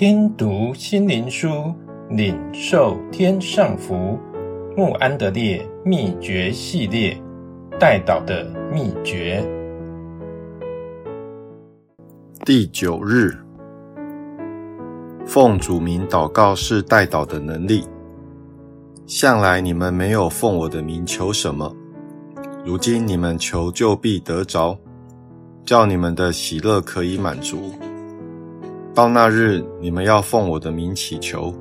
听读心灵书，领受天上福。穆安德烈秘诀系列，代祷的秘诀。第九日，奉主名祷告是代祷的能力。向来你们没有奉我的名求什么，如今你们求就必得着，叫你们的喜乐可以满足。到那日，你们要奉我的名祈求。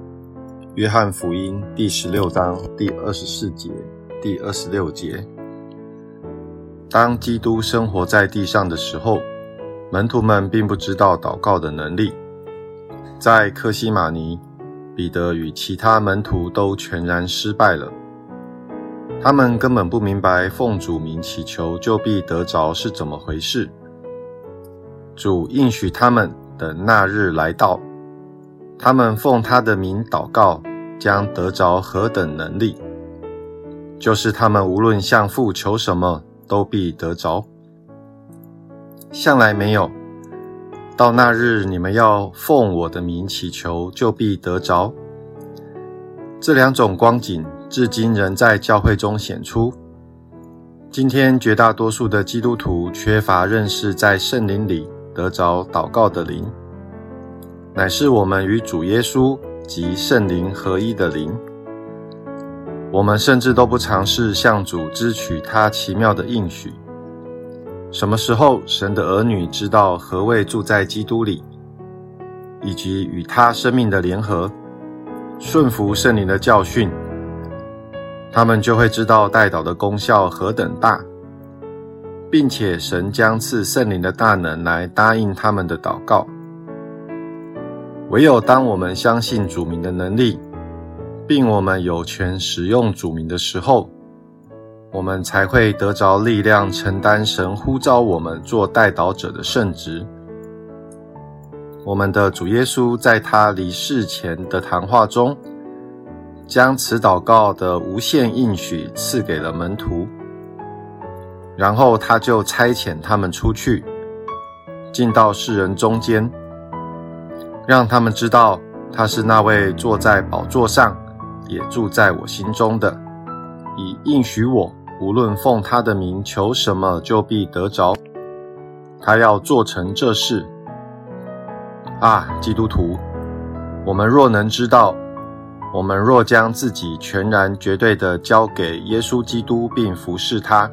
约翰福音第十六章第二十四节、第二十六节。当基督生活在地上的时候，门徒们并不知道祷告的能力。在客西马尼，彼得与其他门徒都全然失败了。他们根本不明白奉主名祈求就必得着是怎么回事。主应许他们，的那日来到，他们奉他的名祷告。将得着何等能力？就是他们无论向父求什么，都必得着。向来没有，到那日你们要奉我的名祈求，就必得着。这两种光景，至今仍在教会中显出。今天绝大多数的基督徒缺乏认识，在圣灵里得着祷告的灵，乃是我们与主耶稣。及圣灵合一的灵，我们甚至都不尝试向主支取他奇妙的应许。什么时候神的儿女知道何谓住在基督里，以及与他生命的联合，顺服圣灵的教训，他们就会知道代祷的功效何等大，并且神将赐圣灵的大能来答应他们的祷告。唯有当我们相信主名的能力，并我们有权使用主名的时候，我们才会得着力量，承担神呼召我们做代祷者的圣职。我们的主耶稣在他离世前的谈话中，将此祷告的无限应许赐给了门徒，然后他就差遣他们出去，进到世人中间。让他们知道他是那位坐在宝座上，也住在我心中的，以应许我，无论奉他的名求什么，就必得着。他要做成这事。啊，基督徒，我们若能知道，我们若将自己全然绝对的交给耶稣基督，并服侍他，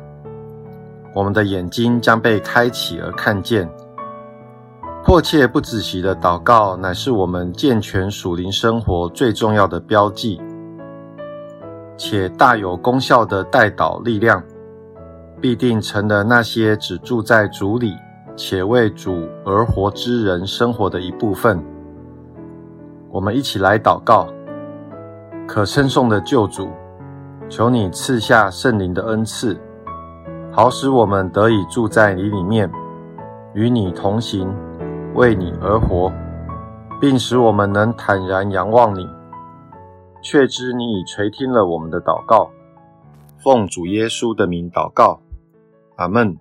我们的眼睛将被开启而看见。迫切不仔细的祷告，乃是我们健全属灵生活最重要的标记，且大有功效的代祷力量，必定成了那些只住在主里且为主而活之人生活的一部分。我们一起来祷告，可称颂的救主，求你赐下圣灵的恩赐，好使我们得以住在你里面，与你同行。为你而活，并使我们能坦然仰望你，确知你已垂听了我们的祷告。奉主耶稣的名祷告，阿门。